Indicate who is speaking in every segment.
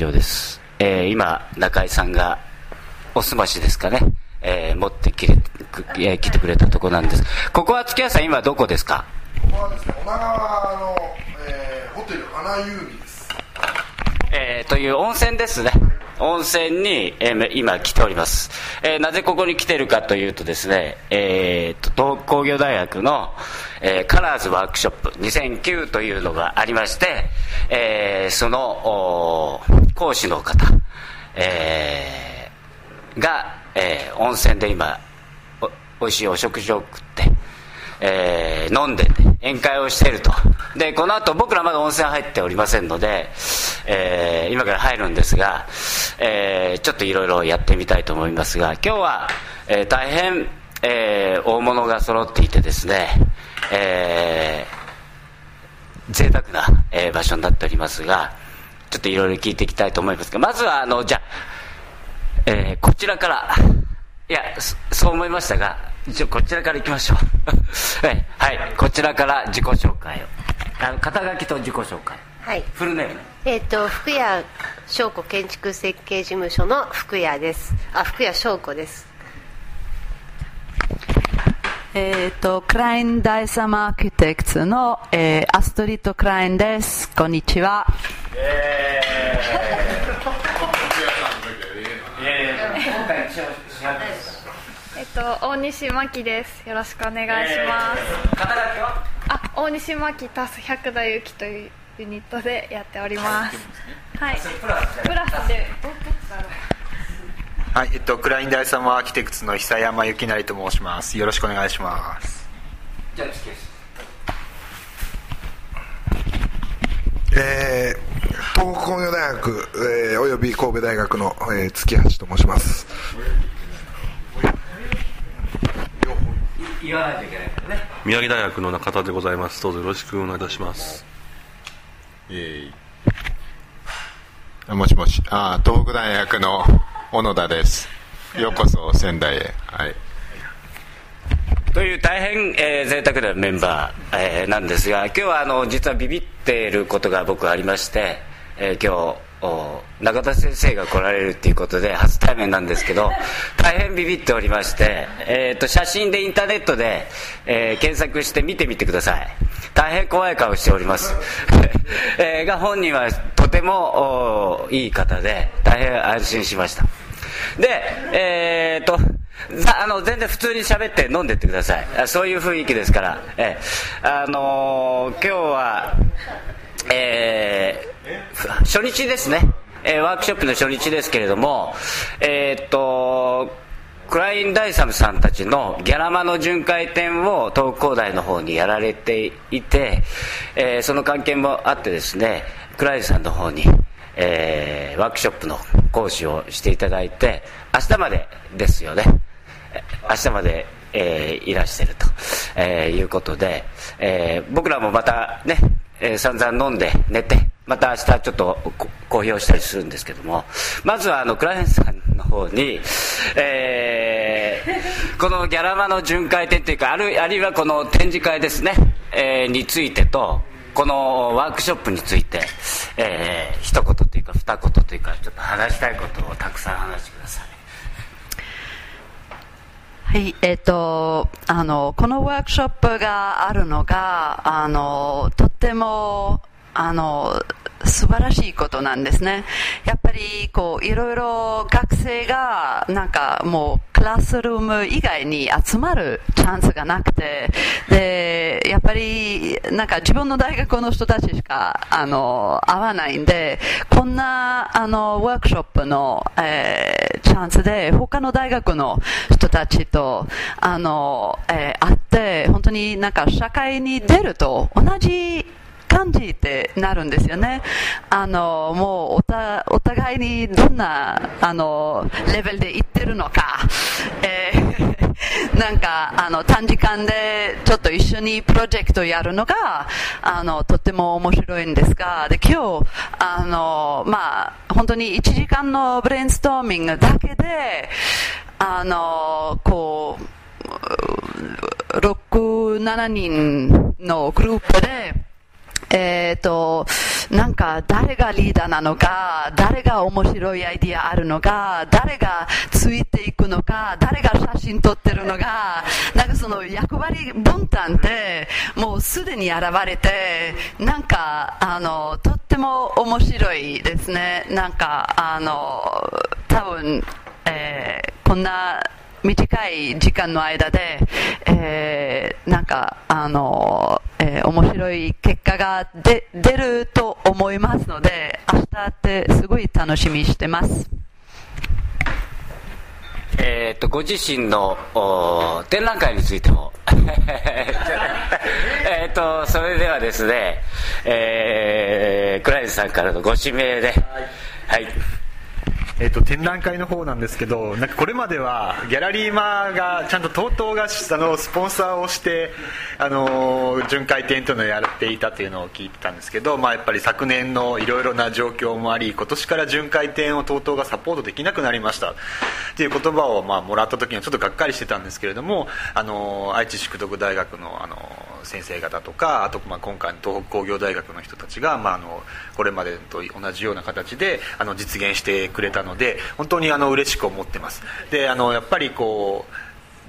Speaker 1: はい、えー、建築系ラジオです。えー、今、中井さんが、おすましですかね、えー、持ってきれ、くえー来てくれたとこなんです。ここは月屋さん、今どこですか？
Speaker 2: ここはですね、女川の、えーホテルアナユーミです。
Speaker 1: えー、という温泉ですね。温泉に、えー今来ております、えーなぜここに来てるかというとですね、えーと東工業大学の、えーカラーズワークショップ2009というのがありまして、えーそのお講師の方、えーが、えー温泉で今おおいしいお食事を食って、えー飲んで、ね、宴会をしていると。でこの後僕らまだ温泉入っておりませんので、えー今から入るんですが、えーちょっといろいろやってみたいと思いますが今日は、えー大変、えー大物が揃っていてですね、えー贅沢な、えー場所になっておりますがちょっといろいろ聞いていきたいと思いますがまずはあのじゃあえーこちらから、いや、そそう思いましたが、一応こちらから行きましょう。は い、はい、こちらから自己紹介を。あの肩書きと自己紹介。
Speaker 3: はい。
Speaker 1: フルネームね。
Speaker 3: えっ、と福谷翔子建築設計事務所の福谷です。あ、福谷翔子です。
Speaker 4: えっ、と、クラインダイサムアーキテクツの、えーアストリッド・クラインです。こんにちは。
Speaker 1: 今回一応調べ
Speaker 5: と、大西真希です。よろしくお願いします。
Speaker 1: 肩書きは
Speaker 5: あ、大西真希足す百田由紀というユニットでやっております。はい。
Speaker 1: プラス
Speaker 5: で。
Speaker 6: はい、えっと、クラインダイサムアーキテクツの久山幸成と申します。よろしくお願いします。
Speaker 1: じゃあ、月です。
Speaker 2: えー東北工業大学、えーおよび神戸大学の、えー月橋と申します。
Speaker 1: い言わないといけないからね。
Speaker 7: 宮城大学の中田でございますどうぞよろしくお願いいたします
Speaker 6: もしもし、あ、東北大学の小野田です。ようこそ仙台へ。はい。
Speaker 1: という大変、えー贅沢なメンバー、えーなんですが今日はあの実はビビっていることが僕ありまして、えー今日お中田先生が来られるっていうことで初対面なんですけど 大変ビビっておりまして、えー、と写真でインターネットで、えー検索して見てみてください。大変怖い顔しております、えーが本人はとてもおいい方で大変安心しました。でえー、とざあの全然普通に喋って飲んでってください。あそういう雰囲気ですから、ええあのー今日は、えーふ初日ですね、えーワークショップの初日ですけれどもえーっとクライン・ダイサムさんたちのギャラマの巡回展を東工大の方にやられていて、えーその関係もあってですねクラインさんの方に、えーワークショップの講師をしていただいて明日までですよね。明日まで、えーいらしてると、えーいうことで、えー僕らもまたね、えー散々飲んで寝てまた明日ちょっと公表したりするんですけども。まずはあのクライアンさんの方に、えーこのギャラマの巡回展というかあるあるいはこの展示会ですね、えーについてとこのワークショップについて、えー一言というか二言というかちょっと話したいことをたくさん話してください。
Speaker 4: はい、えっ、と、あの、このワークショップがあるのが、あの、とっても、あの、素晴らしいことなんですね。やっぱり、こう、いろいろ学生が、なんかもう、クラスルーム以外に集まるチャンスがなくて、で、やっぱり、なんか自分の大学の人たちしか、あの、会わないんで、こんな、あの、ワークショップの、えーチャンスで、他の大学の人たちと、あの、えー会って、本当になんか社会に出ると同じ感じってなるんですよね。あの、もうおた、お互いにどんな、あの、レベルで行ってるのか、えー なんか、あの、短時間でちょっと一緒にプロジェクトやるのが、あの、とっても面白いんですが、で、今日、あの、まあ、本当に1時間のブレインストーミングだけで、あの、こう、6、7人のグループで、えっ、と、なんか誰がリーダーなのか誰が面白いアイディアあるのか誰がついていくのか誰が写真撮ってるのかなんかその役割分担ってもうすでに現れてなんかあのとっても面白いですね。なんかあの多分、えーこんな短い時間の間で、えーなんかあの、えー面白い結果がで出ると思いますので明日ってすごい楽しみにしてます。
Speaker 1: えー、とご自身のお展覧会についても。えっとそれではですね、えー、クライズさんからのご指名ではい、
Speaker 8: えっと展覧会の方なんですけどなんかこれまではギャラリーマがちゃんと TOTO があのスポンサーをしてあの巡回展というのをやっていたというのを聞いてたんですけど、まあ、やっぱり昨年のいろいろな状況もあり今年から巡回展を TOTO がサポートできなくなりました。っていう言葉をまあもらった時にはちょっとがっかりしてたんですけれどもあの愛知淑徳大学のあの先生方とかあとまあ今回の東北工業大学の人たちが、まあ、あのこれまでと同じような形であの実現してくれたので本当にあの嬉しく思ってます。であのやっぱりこう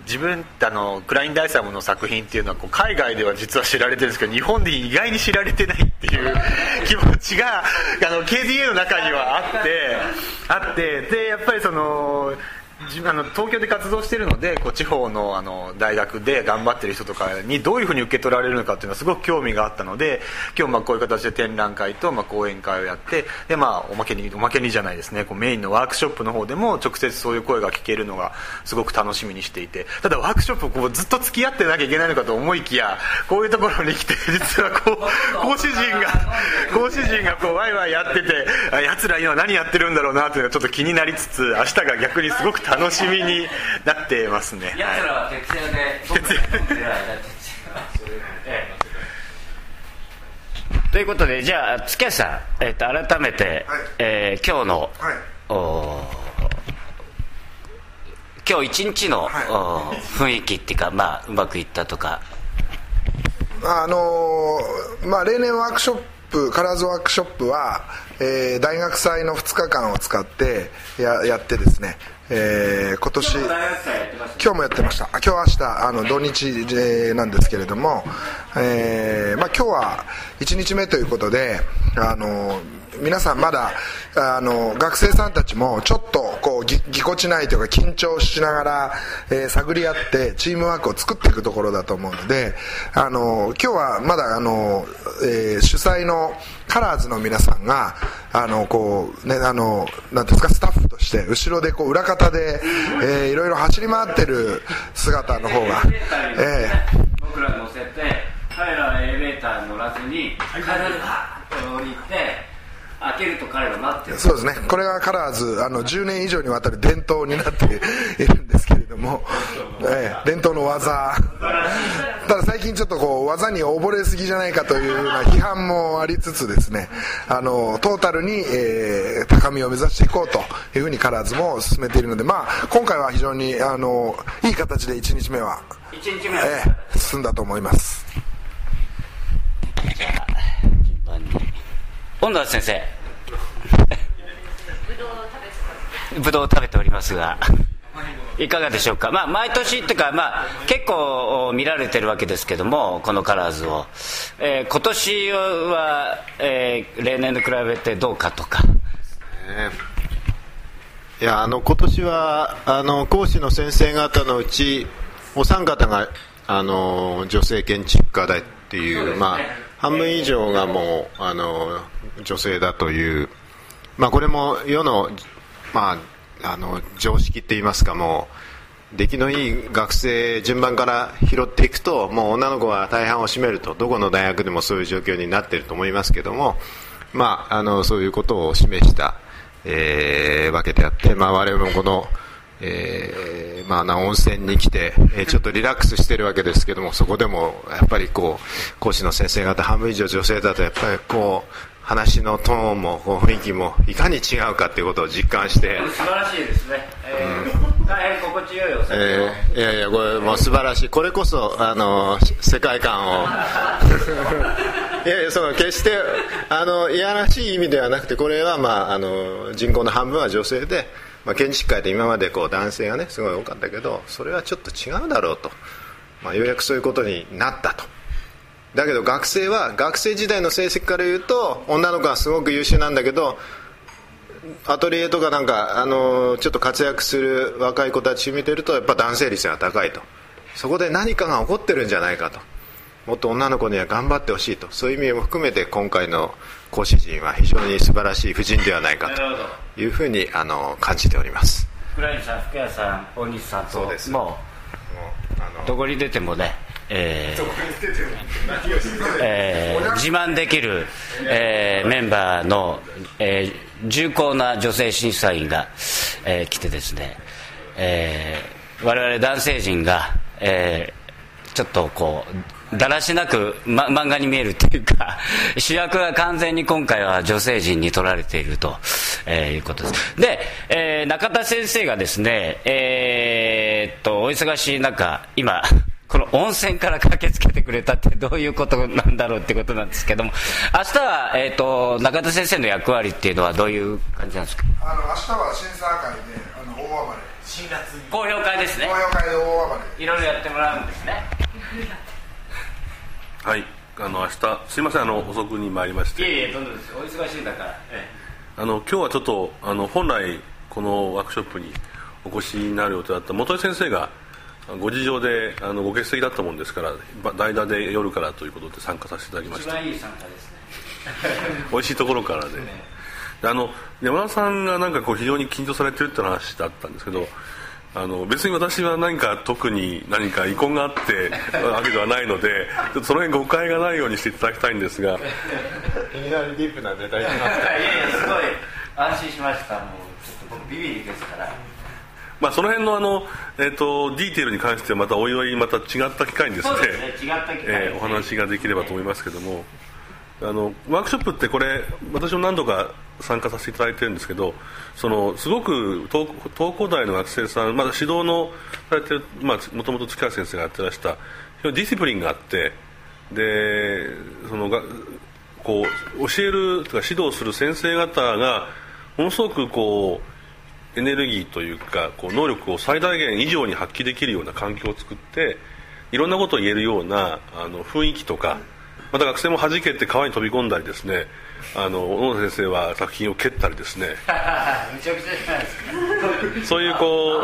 Speaker 8: 自分あのクライン・ダイサムの作品っていうのはこう海外では実は知られてるんですけど日本で意外に知られてないっていう 気持ちがあの KDA の中にはあってあってでやっぱりそのあの東京で活動しているのでこう地方のあの大学で頑張ってる人とかにどういうふうに受け取られるのかっていうのはすごく興味があったので今日まあこういう形で展覧会とまあ講演会をやってで、まあ、おまけにおまけにじゃないですねこうメインのワークショップの方でも直接そういう声が聞けるのがすごく楽しみにしていてただワークショップこうずっと付き合ってなきゃいけないのかと思いきやこういうところに来て実はこう講師陣が講師陣がこうワイワイやっててやつら今何やってるんだろうなというのがちょっと気になりつつ明日が逆にすごく楽しみになってますね。
Speaker 1: やつらは徹夜で徹夜ええということでじゃあ月橋さん、えっと改めて、
Speaker 2: はい。
Speaker 1: えー今日の、
Speaker 2: はい。
Speaker 1: お今日一日の、
Speaker 2: はい。
Speaker 1: お雰囲気っていうか、まあ、うまくいったとか。
Speaker 2: あのーまあ、例年ワークショップカラーズワークショップは、えー大学祭の2日間を使ってややってですね、えー今年今日もやってました。今日明日あの土日えーなんですけれども、えーまあ、今日は1日目ということであの皆さんまだあの学生さんたちもちょっとこうぎぎこちないというか緊張しながら、えー探り合ってチームワークを作っていくところだと思うのであの今日はまだあの、えー主催のカラーズの皆さんがあのこうねあのなんていうんですかスタッフとして後ろでこう裏方で、えーいろいろ走り回ってる姿の方が、えー
Speaker 1: 僕ら乗せて彼らはエレベーター乗らずに彼らがって降りて開けると彼ら待ってる。
Speaker 2: そうですね。これがカラーズあの10年以上にわたる伝統になっているんですけれども、ええ伝統の技。ただ最近ちょっとこう技に溺れすぎじゃないかというような批判もありつつですねあのトータルに、えー高みを目指していこうというふうにカラーズも進めているので、まあ、今回は非常にあのいい形で1日目は、
Speaker 1: 1日目は、
Speaker 2: ええ進んだと思います
Speaker 1: じゃあ順番に恩田先生。ぶどうを食べておりますが いかがでしょうか、まあ、毎年っていうか、まあ、結構お見られてるわけですけどもこのカラーズを、えー今年は、えー例年に比べてどうかとか。
Speaker 6: いやあの今年はあの講師の先生方のうちお三方があの女性建築家だっていう
Speaker 1: ね
Speaker 6: まあ、半分以上がもうあの女性だという、まあ、これも世の,、まあ、あの常識って言いますかもう出来のいい学生順番から拾っていくともう女の子は大半を占めるとどこの大学でもそういう状況になっていると思いますけども、まあ、あのそういうことを示した、えーわけであって、まあ、我々もこの、えーまあ、な温泉に来て、えーちょっとリラックスしてるわけですけどもそこでもやっぱりこう講師の先生方半分以上女性だとやっぱりこう話のトーンも雰囲気もいかに違うかということを実感して。
Speaker 1: 素晴らしいですね、えー大変心地よいお酒を、
Speaker 6: えーいやいやこれもう素晴らしい。これこそあの世界観を。いやいやその決してあのいやらしい意味ではなくてこれは、まあ、あの人口の半分は女性で、まあ、建築界で今までこう男性がねすごい多かったけどそれはちょっと違うだろうと、まあ、ようやくそういうことになったと。だけど学生は学生時代の成績から言うと女の子はすごく優秀なんだけどアトリエとかなんかあのちょっと活躍する若い子たち見てるとやっぱ男性率が高いと。そこで何かが起こってるんじゃないかと。もっと女の子には頑張ってほしいと。そういう意味も含めて今回の講師陣は非常に素晴らしい婦人ではないかというふうにあの感じております。
Speaker 1: 福来さん福谷さん大西さんと
Speaker 6: そうです。
Speaker 1: も
Speaker 6: もうあの
Speaker 1: うどこに出てもねえーえー自慢できる、えーメンバーの、えー重厚な女性審査員が、えー来てですね、えー我々男性陣が、えーちょっとこうだらしなく、ま、漫画に見えるっていうか 主役は完全に今回は女性陣に取られていると、えーいうことです。で、えー中田先生がですねえーっとお忙しい中今 この温泉から駆けつけてくれたってどういうことなんだろうってことなんですけども明日は、えー、と中田先生の役割っていうのはどういう感じなんですか？
Speaker 2: あの明日は審査会であの大暴れ。
Speaker 1: 公表会ですね。
Speaker 2: 公表会で大暴れ。
Speaker 1: いろいろやってもらうんですね
Speaker 7: はい。あの明日すいませんあの遅くに参りまし
Speaker 1: い
Speaker 7: て
Speaker 1: えいえどんどんですお忙しいんだから、え。
Speaker 7: あの今日はちょっとあの本来このワークショップにお越しになる予定だった本井先生がご事情であのご欠席だったもんですからば代打で夜からということで参加させていただき
Speaker 1: え
Speaker 7: ました。
Speaker 1: 一番いい参加ですね。
Speaker 7: 美味しいところからで。であの山田さんがなんかこう非常に緊張されてるって話だったんですけどあの別に私は何か特に何か遺恨があってわけではないのでちょっとその辺誤解がないようにしていただきたいんですが。
Speaker 6: いきなりディープなネタに
Speaker 1: いやいやすごい安心しました。もうちょっと僕ビビリですから。
Speaker 7: まあその辺のあの、えー、とディテールに関してはまたおいおいまた違った機会にですね
Speaker 1: そうですね違った機会に
Speaker 7: えーお話ができればと思いますけどもあのワークショップってこれ私も何度か参加させていただいてるんですけどそのすごく東工大の学生さんまだ指導のされてるもともと塚谷先生がやってらしたディシプリンがあってでそのがこう教えるとか指導する先生方がものすごくこうエネルギーというかこう能力を最大限以上に発揮できるような環境を作っていろんなことを言えるようなあの雰囲気とかまた学生も弾けて川に飛び込んだりですねあの小野先生は作品を蹴ったりですね。
Speaker 1: めちゃくちゃじゃないですか。
Speaker 7: そういうこう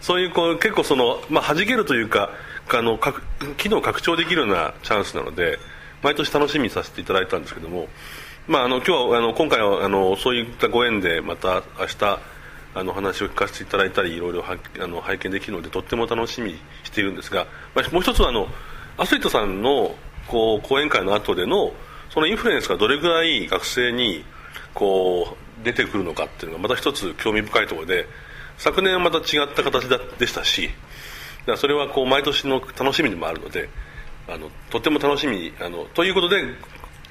Speaker 7: そういうこう結構その、まあ、弾けるというかあのか機能を拡張できるようなチャンスなので毎年楽しみにさせていただいたんですけども、まあ、あの今日はあの今回はあのそういったご縁でまた明日あの話を聞かせていただいたりいろいろはあの拝見できるのでとっても楽しみにしているんですが、まあ、もう一つはあのアスリートさんのこう講演会の後でのそのインフルエンスがどれぐらい学生にこう出てくるのかっていうのがまた一つ興味深いところで昨年はまた違った形だでしたしだそれはこう毎年の楽しみでもあるのであのとても楽しみにあのということで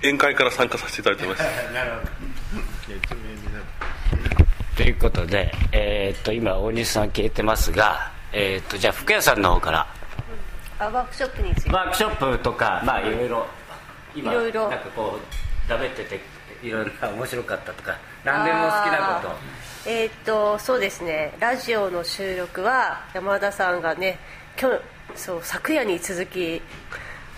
Speaker 7: 宴会から参加させていただいています。
Speaker 1: ということで、えーっと今大西さん消えてますが、えーっとじゃあ福谷さんの方から
Speaker 3: あワークショップについて。
Speaker 1: ワークショップとかまあいろいろ。今
Speaker 3: いろいろ。
Speaker 1: なんかこう食べてていろんな面白かったとか何でも好きなこと。
Speaker 3: えーっとそうですね。ラジオの収録は山田さんがね今日そう昨夜に続き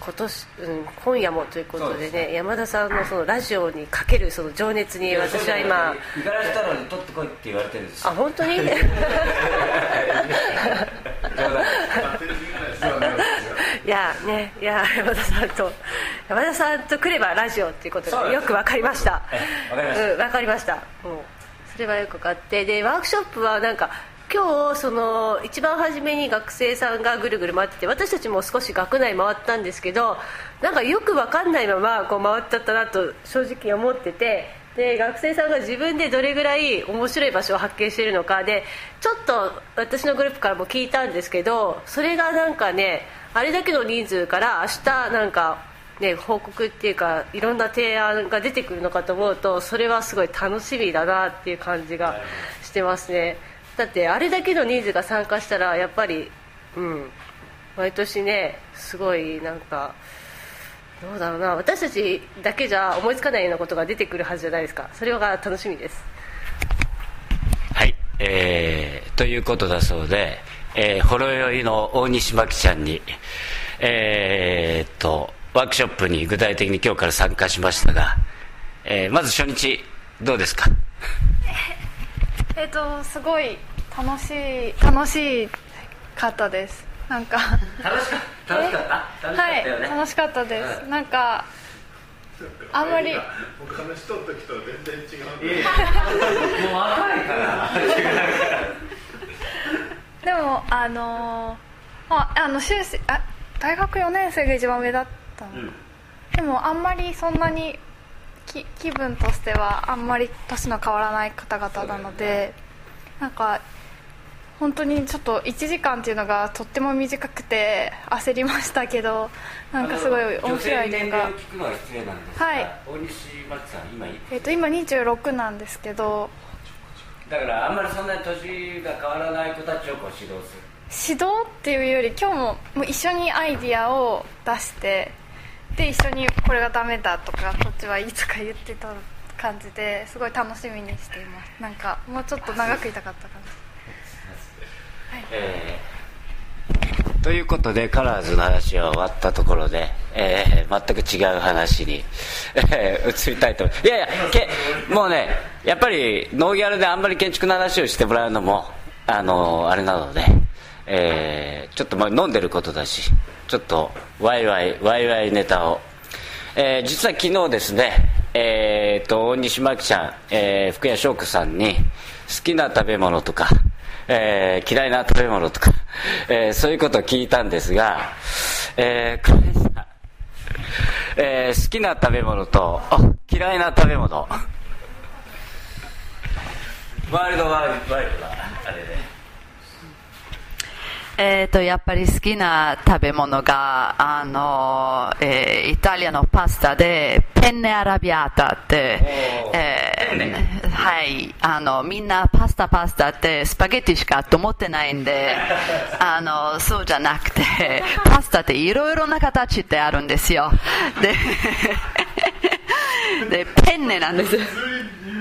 Speaker 3: 今年、うん、今夜もということでね山田さんのそのラジオにかけるその情熱に私は今
Speaker 1: 五十嵐太郎に取ってこいって言われてるんですよ。
Speaker 3: あ本当に いやねいや山田さんと山田さんと来ればラジオっていうことがよく分かりました。
Speaker 1: かりました。
Speaker 3: うん、分かりました。もうそれはよく分かって。でワークショップはなんか今日その一番初めに学生さんがぐるぐる回ってて私たちも少し学内回ったんですけどなんかよく分かんないままこう回っちゃったなと正直思っててで学生さんが自分でどれぐらい面白い場所を発見しているのか。でちょっと私のグループからも聞いたんですけどそれがなんかねあれだけの人数から明日なんかね、報告っていうかいろんな提案が出てくるのかと思うとそれはすごい楽しみだなっていう感じがしてますね。だってあれだけの人数が参加したらやっぱりうん毎年ねすごいなんかどうだろうな。私たちだけじゃ思いつかないようなことが出てくるはずじゃないですか。それが楽しみです。
Speaker 1: はい、えー、ということだそうで、えー、ほろ酔いの大西真紀ちゃんに、えー、っとワークショップに具体的に今日から参加しましたが、えー、まず初日どうですか？
Speaker 5: えっとすごい楽しい楽しかったですなんか。
Speaker 1: 楽しかった。楽しかった。楽しか
Speaker 5: はい
Speaker 1: ったよね、
Speaker 5: 楽しかったです、なんかあんまり。
Speaker 6: 僕話しとった時と全然違う。
Speaker 1: もう若いから。
Speaker 5: でもあのーまああの修士あ大学4年生が一番上だったの、でもあんまりそんなにき気分としてはあんまり年の変わらない方々なので、なんか本当にちょっと1時間っていうのがとっても短くて焦りましたけどなんかすごい面白い点が
Speaker 1: は
Speaker 5: い。
Speaker 1: 大西真紀さん今い
Speaker 5: えっと今26なんですけど。
Speaker 1: だからあんまりそんなに年が変わらない子たちをこう指導する。
Speaker 5: 指導っていうより今日ももう一緒にアイディアを出してで一緒にこれがダメだとかこっちはいいとか言ってた感じですごい楽しみにしています。なんかもうちょっと長くいたかった感じ
Speaker 1: えー。ということでカラーズの話は終わったところで、えー全く違う話に、えー移りたいといやいやけもうねやっぱりノーギャルであんまり建築の話をしてもらうのもあのあれなので、えーちょっとまあ飲んでることだしちょっとワイワイワイワイネタを。えー実は昨日ですね、えー、と大西真紀ちゃん、えー福谷翔子さんに好きな食べ物とか、えー嫌いな食べ物とか、えーそういうことを聞いたんですが、えー、これさえー好きな食べ物と嫌いな食べ物。ワールドワイルドワイルドなあれで。
Speaker 4: えー、とやっぱり好きな食べ物があの、えーイタリアのパスタでペンネアラビアータって、えーはい。あのみんなパスタパスタってスパゲティしかと思ってないんで あのそうじゃなくてパスタっていろいろな形ってあるんですよ。ででペンネなんです。
Speaker 8: 日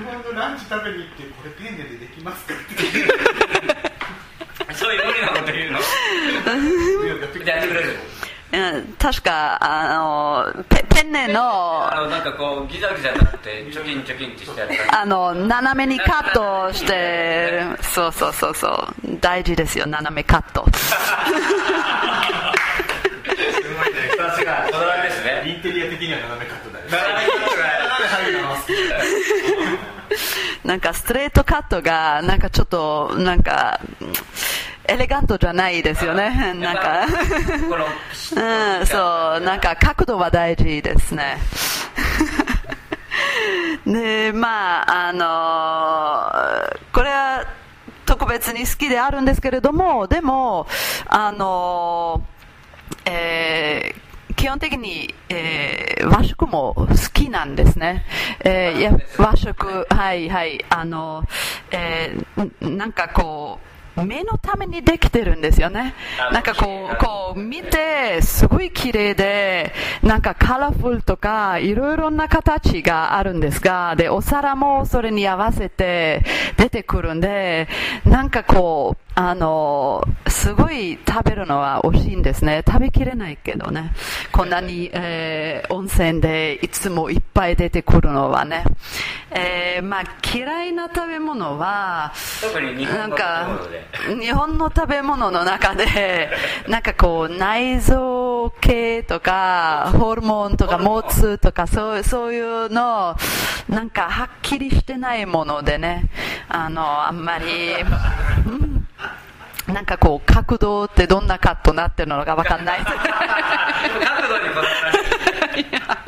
Speaker 8: 本のランチ食べに行ってこれペンネでできますかって
Speaker 1: そういう無理なこと言うの？やってくれる？
Speaker 4: うん確かあのペペンネの
Speaker 1: あのなんかこうギザギザになってチョキンチョキンってしてある
Speaker 4: あの斜めにカットしてそうそうそうそう。大事ですよ斜めカット。
Speaker 1: さすがこだわりですね
Speaker 8: インテリア的には斜めカットだよ
Speaker 1: 斜めカットが
Speaker 8: 入るの好き
Speaker 4: なんかストレートカットがなんかちょっとなんかエレガントじゃないですよね。なんか。うんそう。なんか角度は大事ですね。でまああのこれは特別に好きであるんですけれどもでもあのえー基本的に、えー和食も好きなんですね。えーいや和食、はいはい、あの、えーんなんかこう、目のためにできてるんですよね
Speaker 1: あ。
Speaker 4: なんかこう、こう見て、すごい綺麗で、なんかカラフルとか、いろいろな形があるんですが、で、お皿もそれに合わせて出てくるんで、なんかこう、あの、すごい食べるのは美味しいんですね。食べきれないけどね。こんなに、えー温泉でいつもいっぱい出てくるのはね。えーまあ嫌いな食べ物は、
Speaker 1: 特に日本の食べ物で
Speaker 4: 日本の食べ物の中で、なんかこう、内臓系とか、ホルモンとか、モツとか、そうそういうの、なんかはっきりしてないものでね、あの、あんまり、うんなんかこう、角度ってどんなカットになってるのかわかんない。
Speaker 1: 角度にこだ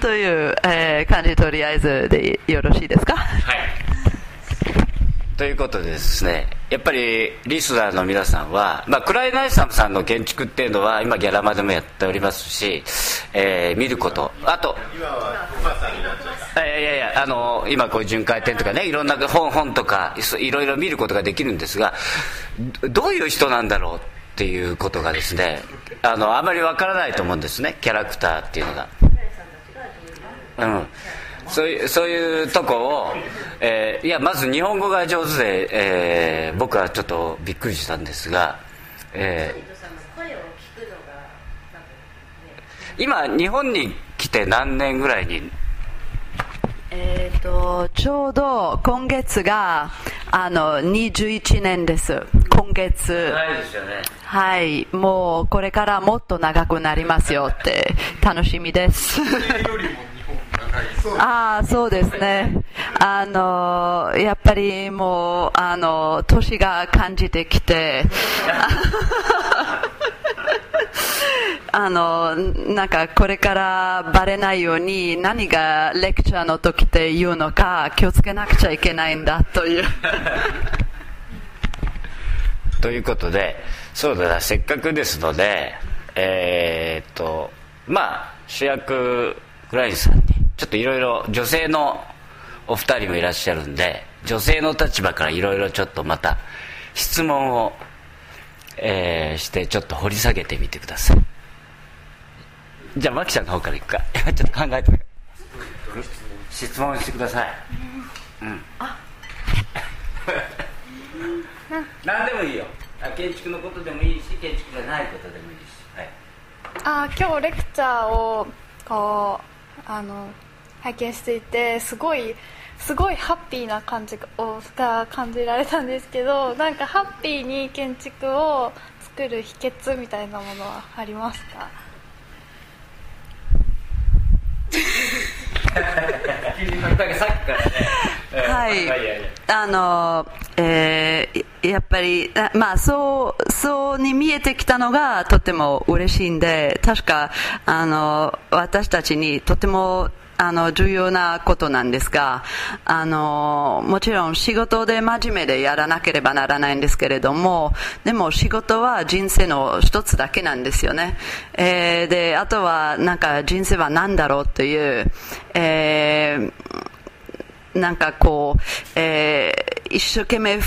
Speaker 4: という、えー感じ、とりあえずでよろしいですか？
Speaker 1: はいということでですねやっぱりリスナーの皆さんは、まあ、クライナイサムさんの建築っていうのは今ギャラマでもやっておりますし、えー見ることあといやいやいやあの今こういう巡回展とかねいろんな本本とかいろいろ見ることができるんですがどういう人なんだろうっていうことがですねあのあまりわからないと思うんですねキャラクターっていうのが。うん。そういうそういうとこを、えーいやまず日本語が上手で、えー僕はちょっとびっくりしたんですが、えー今日本に来て何年ぐらいに？
Speaker 4: えー、とちょうど今月があの21年です。今月。はい。もうこれからもっと長くなりますよって楽しみです。あああそうですね。あのやっぱりもうあの年が感じてきて あのなんかこれからバレないように何がレクチャーの時って言うのか気をつけなくちゃいけないんだという。
Speaker 1: ということでそうだなせっかくですのでえーっとまあ主役グラインさんにちょっといろいろ女性のお二人もいらっしゃるんで女性の立場からいろいろちょっとまた質問を、えーしてちょっと掘り下げてみてください。じゃあマキちゃんの方からいくか。ちょっと考えて質問してください。うん。何 でもいいよ。あ建築のことでもいいし建築じゃないことでもいいし、はい、
Speaker 5: あー今日レクチャーをこうあの拝見していてすごいすごいハッピーな感じをが感じられたんですけど なんかハッピーに建築を作る秘訣みたいなものはありますか？
Speaker 1: だからさっきからね、えー
Speaker 4: はい あの、えーやっぱり、あまあ、そう、そうに見えてきたのがとても嬉しいんで、確か、あの、私たちにとても、あの、重要なことなんですが、あの、もちろん仕事で真面目でやらなければならないんですけれども、でも仕事は人生の一つだけなんですよね。えーで、あとは、なんか人生は何だろうという、えーなんかこう、えー一生懸命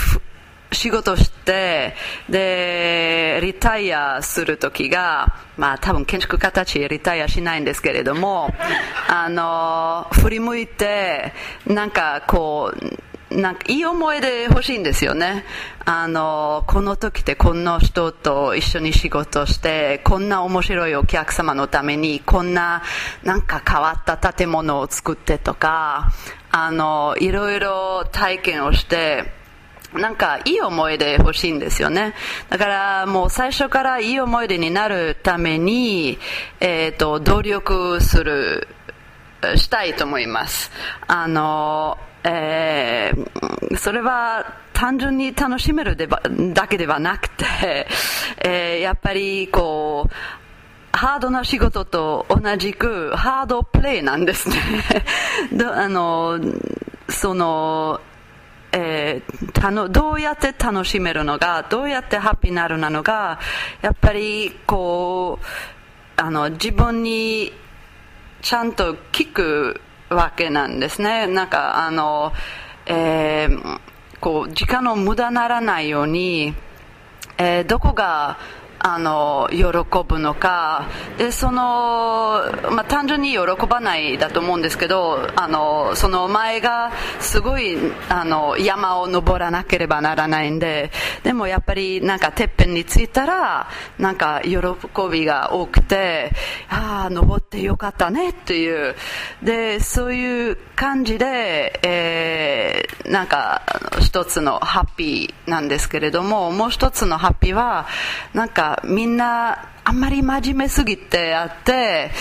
Speaker 4: 仕事して、で、リタイアする時が、まあ多分建築家たちリタイアしないんですけれども、あの、振り向いて、なんかこう、なんかいい思い出欲しいんですよね。あの、この時ってこんな人と一緒に仕事して、こんな面白いお客様のために、こんななんか変わった建物を作ってとか、あの、いろいろ体験をして、なんかいい思い出欲しいんですよね。だからもう最初からいい思い出になるために、えっ、と、努力する、したいと思います。あの、えーそれは単純に楽しめるでばだけではなくて、えーやっぱりこう、ハードな仕事と同じくハードプレイなんですね。あのそのえーたのどうやって楽しめるのがどうやってハッピーになるなのがやっぱりこうあの自分にちゃんと聞くわけなんですね。なんかあの、えーこう時間の無駄ならないようにえーどこがあの喜ぶのかでその、まあ、単純に喜ばないだと思うんですけどあのその前がすごいあの山を登らなければならないんででもやっぱりなんかてっぺんに着いたらなんか喜びが多くてああ登ってよかったねっていう。でそういう感じで、えーなんか一つのハッピーなんですけれどももう一つのハッピーはなんかみんなあんまり真面目すぎてあって、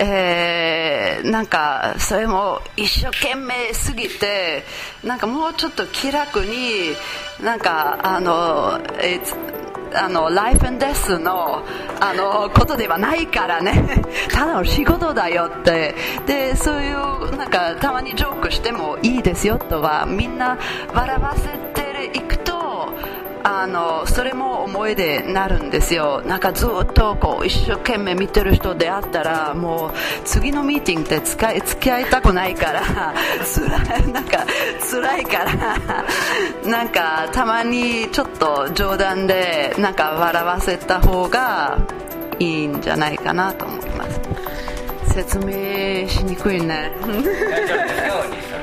Speaker 4: えーなんかそれも一生懸命すぎてなんかもうちょっと気楽になんかあの、えーあのライフデスのあのことではないからね。ただの仕事だよって。でそういうなんかたまにジョークしてもいいですよとはみんな笑わせてあのそれも思い出になるんですよ。なんかずっとこう一生懸命見てる人であったらもう次のミーティングで使い付き合いたくないから つらいなんか辛いから なんかたまにちょっと冗談でなんか笑わせた方がいいんじゃないかなと思います。説明しにくいね。